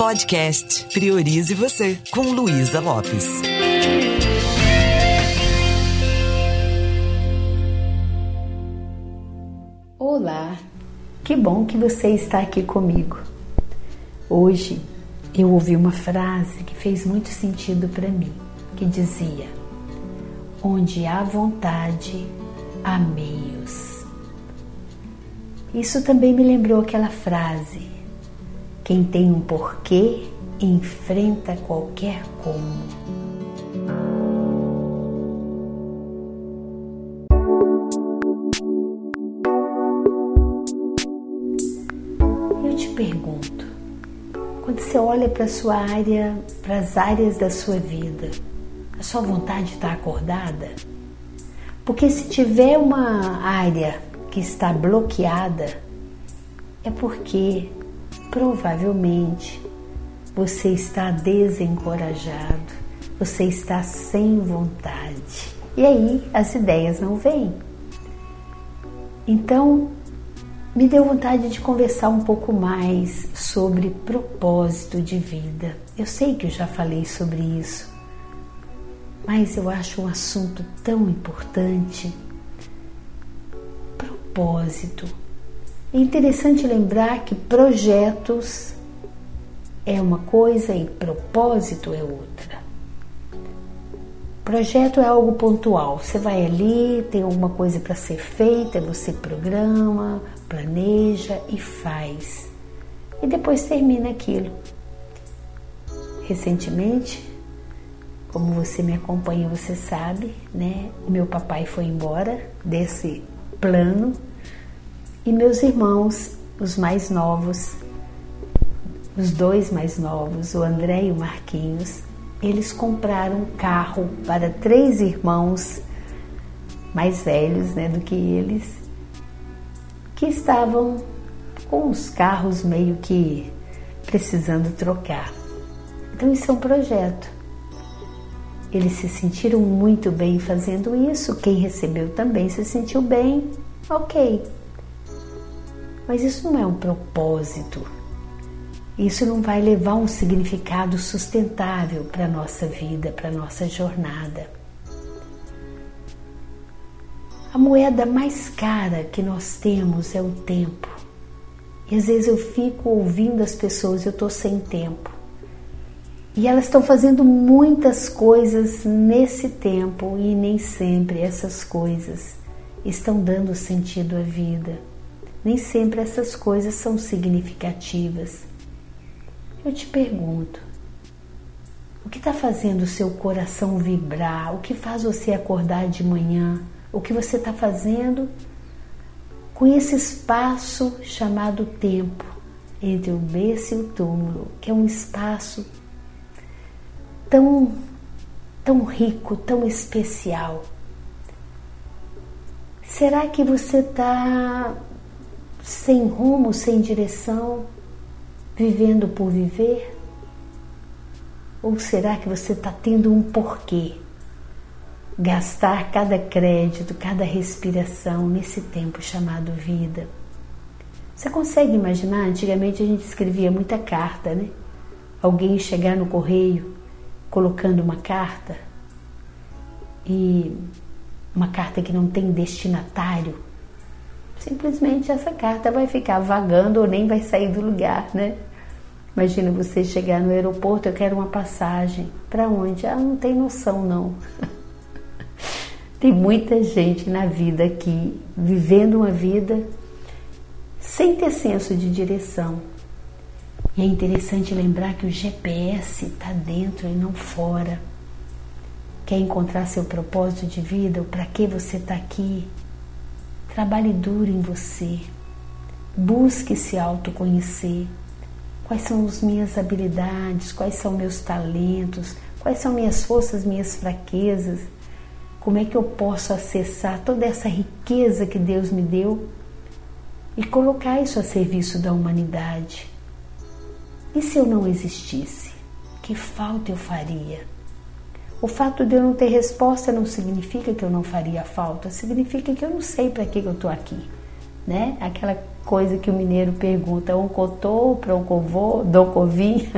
Podcast Priorize Você, com Luísa Lopes. Olá, que bom que você está aqui comigo. Hoje eu ouvi uma frase que fez muito sentido para mim, que dizia: Onde há vontade, há meios. Isso também me lembrou aquela frase: Quem tem um porquê enfrenta qualquer como. Eu te pergunto, quando você olha para sua área, para as áreas da sua vida, a sua vontade está acordada? Porque se tiver uma área que está bloqueada, é porque provavelmente você está desencorajado, você está sem vontade. E aí as ideias não vêm. Então, me deu vontade de conversar um pouco mais sobre propósito de vida. Eu sei que eu já falei sobre isso, mas eu acho um assunto tão importante. Propósito. É interessante lembrar que projetos é uma coisa e propósito é outra. Projeto é algo pontual. Você vai ali, tem alguma coisa para ser feita, você programa, planeja e faz. E depois termina aquilo. Recentemente, como você me acompanha, você sabe, né? Meu papai foi embora desse plano e meus irmãos, os mais novos, os dois mais novos, o André e o Marquinhos, eles compraram um carro para três irmãos mais velhos né, do que eles, que estavam com os carros meio que precisando trocar. Então, isso é um projeto. Eles se sentiram muito bem fazendo isso, quem recebeu também se sentiu bem, ok. Mas isso não é um propósito isso não vai levar um significado sustentável para a nossa vida, para a nossa jornada. A moeda mais cara que nós temos é o tempo. E às vezes eu fico ouvindo as pessoas, eu estou sem tempo. E elas estão fazendo muitas coisas nesse tempo e nem sempre essas coisas estão dando sentido à vida. Nem sempre essas coisas são significativas. Eu te pergunto, o que está fazendo o seu coração vibrar? O que faz você acordar de manhã? O que você está fazendo com esse espaço chamado tempo entre o berço e o túmulo, que é um espaço tão, tão rico, tão especial? Será que você está sem rumo, sem direção? vivendo por viver? Ou será que você está tendo um porquê? Gastar cada crédito, cada respiração nesse tempo chamado vida. Você consegue imaginar? Antigamente a gente escrevia muita carta, né? Alguém chegar no correio colocando uma carta e uma carta que não tem destinatário. Simplesmente essa carta vai ficar vagando ou nem vai sair do lugar, né? Imagina você chegar no aeroporto, eu quero uma passagem. Para onde? Ah, não tem noção não. tem muita gente na vida aqui vivendo uma vida sem ter senso de direção. E é interessante lembrar que o GPS está dentro e não fora. Quer encontrar seu propósito de vida? Para que você está aqui? Trabalhe duro em você. Busque se autoconhecer quais são as minhas habilidades, quais são meus talentos, quais são minhas forças, minhas fraquezas, como é que eu posso acessar toda essa riqueza que Deus me deu e colocar isso a serviço da humanidade. E se eu não existisse? Que falta eu faria? O fato de eu não ter resposta não significa que eu não faria falta, significa que eu não sei para que eu estou aqui, né? Aquela coisa que o mineiro pergunta, oncotô, proncovô, docovim.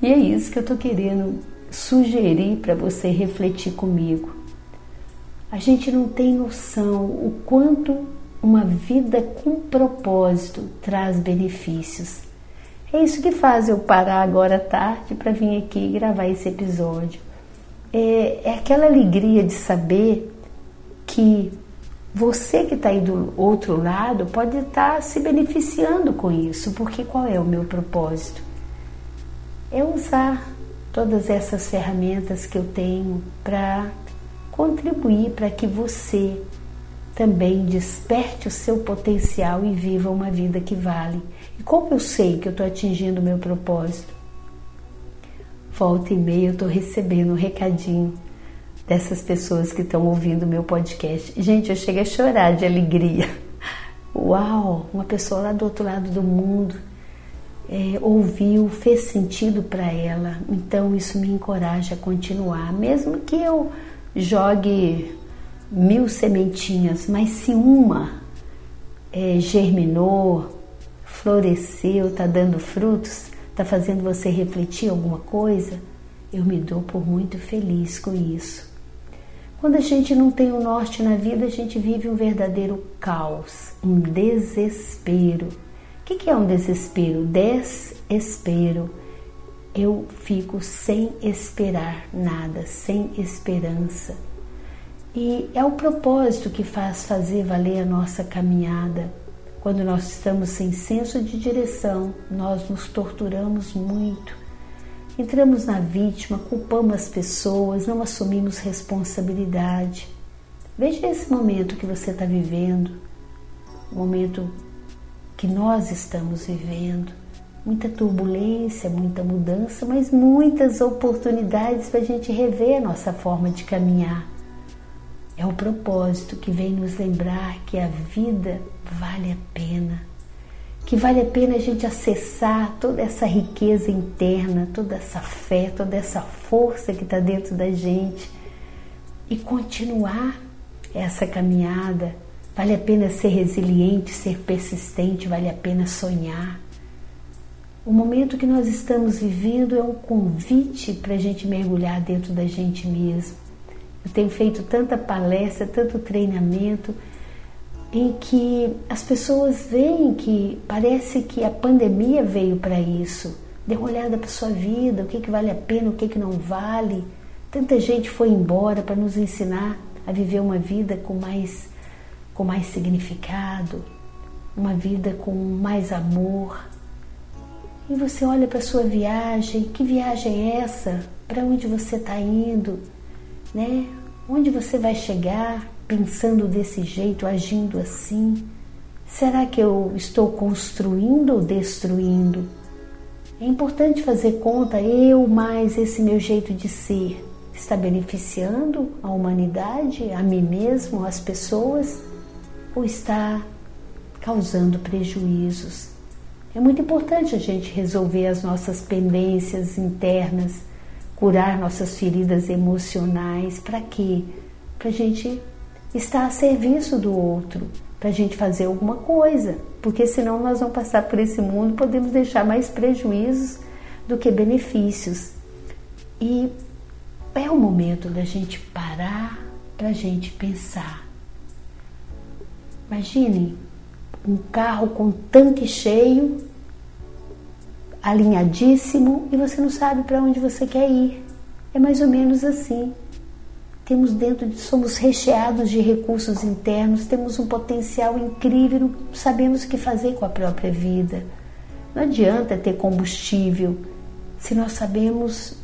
e é isso que eu estou querendo sugerir para você refletir comigo. A gente não tem noção o quanto uma vida com propósito traz benefícios. É isso que faz eu parar agora à tarde para vir aqui gravar esse episódio. É, é aquela alegria de saber que você que está aí do outro lado pode estar tá se beneficiando com isso, porque qual é o meu propósito? É usar todas essas ferramentas que eu tenho para contribuir para que você também desperte o seu potencial e viva uma vida que vale. Como eu sei que eu estou atingindo o meu propósito? Volta e meia eu estou recebendo um recadinho dessas pessoas que estão ouvindo meu podcast. Gente, eu chego a chorar de alegria. Uau, uma pessoa lá do outro lado do mundo é, ouviu, fez sentido para ela. Então isso me encoraja a continuar, mesmo que eu jogue mil sementinhas, mas se uma é, germinou, floresceu, está dando frutos, está fazendo você refletir alguma coisa, eu me dou por muito feliz com isso. Quando a gente não tem o um norte na vida, a gente vive um verdadeiro caos, um desespero. O que é um desespero? Desespero. Eu fico sem esperar nada, sem esperança. E é o propósito que faz fazer valer a nossa caminhada. Quando nós estamos sem senso de direção, nós nos torturamos muito Entramos na vítima, culpamos as pessoas, não assumimos responsabilidade. Veja esse momento que você está vivendo, o momento que nós estamos vivendo. Muita turbulência, muita mudança, mas muitas oportunidades para a gente rever a nossa forma de caminhar. É o propósito que vem nos lembrar que a vida vale a pena que vale a pena a gente acessar toda essa riqueza interna, toda essa fé, toda essa força que está dentro da gente e continuar essa caminhada. Vale a pena ser resiliente, ser persistente, vale a pena sonhar. O momento que nós estamos vivendo é um convite para a gente mergulhar dentro da gente mesmo. Eu tenho feito tanta palestra, tanto treinamento em que as pessoas veem que parece que a pandemia veio para isso. Dê uma olhada para sua vida, o que, que vale a pena, o que, que não vale. Tanta gente foi embora para nos ensinar a viver uma vida com mais, com mais significado, uma vida com mais amor. E você olha para sua viagem, que viagem é essa? Para onde você está indo? Né? Onde você vai chegar? pensando desse jeito, agindo assim? Será que eu estou construindo ou destruindo? É importante fazer conta, eu mais esse meu jeito de ser está beneficiando a humanidade, a mim mesmo, as pessoas, ou está causando prejuízos? É muito importante a gente resolver as nossas pendências internas, curar nossas feridas emocionais. Para quê? Para a gente está a serviço do outro, para a gente fazer alguma coisa, porque senão nós vamos passar por esse mundo podemos deixar mais prejuízos do que benefícios. E é o momento da gente parar para a gente pensar. Imagine um carro com tanque cheio, alinhadíssimo, e você não sabe para onde você quer ir. É mais ou menos assim temos dentro de, somos recheados de recursos internos, temos um potencial incrível, sabemos o que fazer com a própria vida. Não adianta ter combustível se nós sabemos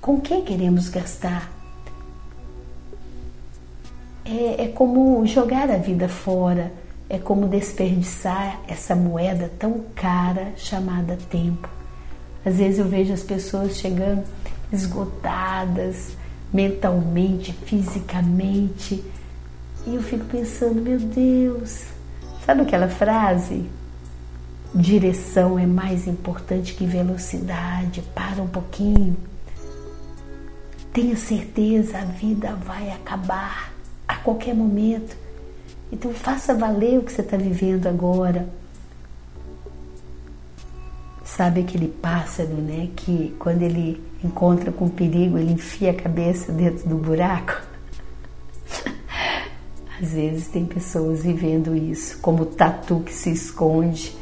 com quem queremos gastar. É, é como jogar a vida fora, é como desperdiçar essa moeda tão cara chamada tempo. Às vezes eu vejo as pessoas chegando esgotadas, mentalmente, fisicamente. E eu fico pensando, meu Deus, sabe aquela frase? Direção é mais importante que velocidade. Para um pouquinho. Tenha certeza, a vida vai acabar a qualquer momento. Então faça valer o que você está vivendo agora. Sabe aquele pássaro, né? Que quando ele encontra com perigo, ele enfia a cabeça dentro do buraco? Às vezes tem pessoas vivendo isso, como o tatu que se esconde.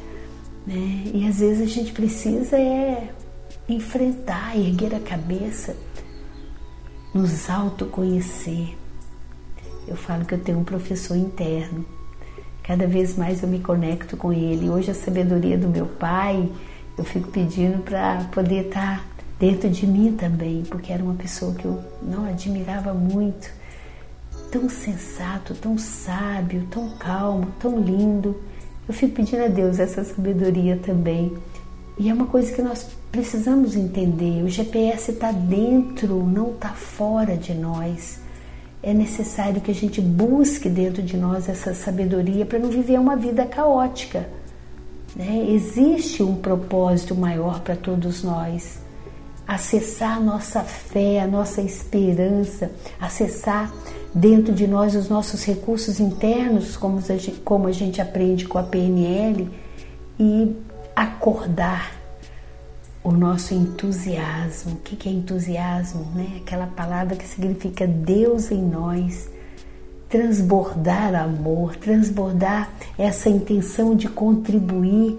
Né? E às vezes a gente precisa é enfrentar, erguer a cabeça, nos autoconhecer. Eu falo que eu tenho um professor interno. Cada vez mais eu me conecto com ele. Hoje a sabedoria do meu pai, eu fico pedindo para poder estar tá dentro de mim também, porque era uma pessoa que eu não admirava muito. Tão sensato, tão sábio, tão calmo, tão lindo. Eu fico pedindo a Deus essa sabedoria também. E é uma coisa que nós precisamos entender: o GPS está dentro, não está fora de nós. É necessário que a gente busque dentro de nós essa sabedoria para não viver uma vida caótica. Né? Existe um propósito maior para todos nós. Acessar nossa fé, a nossa esperança, acessar dentro de nós os nossos recursos internos, como a gente, como a gente aprende com a PNL, e acordar o nosso entusiasmo. O que é entusiasmo? Né? Aquela palavra que significa Deus em nós. Transbordar amor, transbordar essa intenção de contribuir.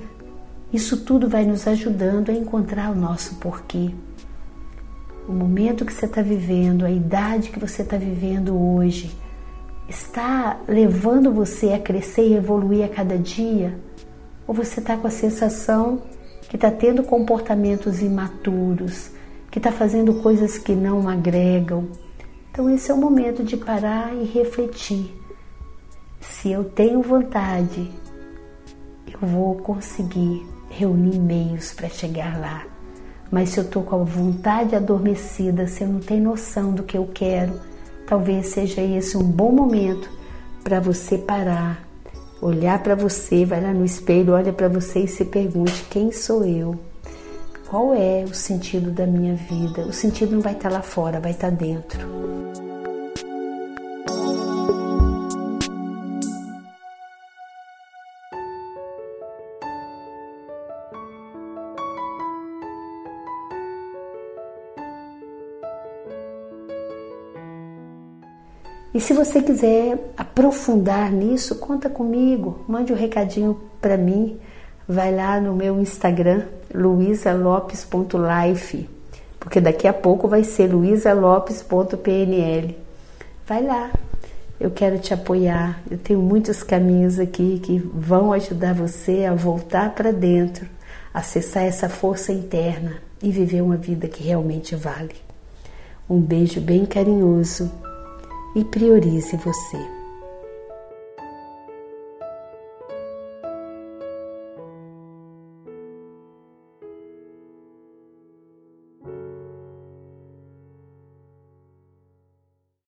Isso tudo vai nos ajudando a encontrar o nosso porquê. O momento que você está vivendo, a idade que você está vivendo hoje, está levando você a crescer e evoluir a cada dia? Ou você está com a sensação que está tendo comportamentos imaturos, que está fazendo coisas que não agregam? Então, esse é o momento de parar e refletir. Se eu tenho vontade, eu vou conseguir reunir meios para chegar lá. Mas se eu estou com a vontade adormecida, se eu não tenho noção do que eu quero, talvez seja esse um bom momento para você parar olhar para você, vai lá no espelho, olha para você e se pergunte: quem sou eu? Qual é o sentido da minha vida? O sentido não vai estar lá fora, vai estar dentro. E se você quiser aprofundar nisso, conta comigo, mande um recadinho para mim. Vai lá no meu Instagram, luisalopes.life, porque daqui a pouco vai ser luisalopes.pnl. Vai lá, eu quero te apoiar. Eu tenho muitos caminhos aqui que vão ajudar você a voltar para dentro, acessar essa força interna e viver uma vida que realmente vale. Um beijo bem carinhoso e priorize você.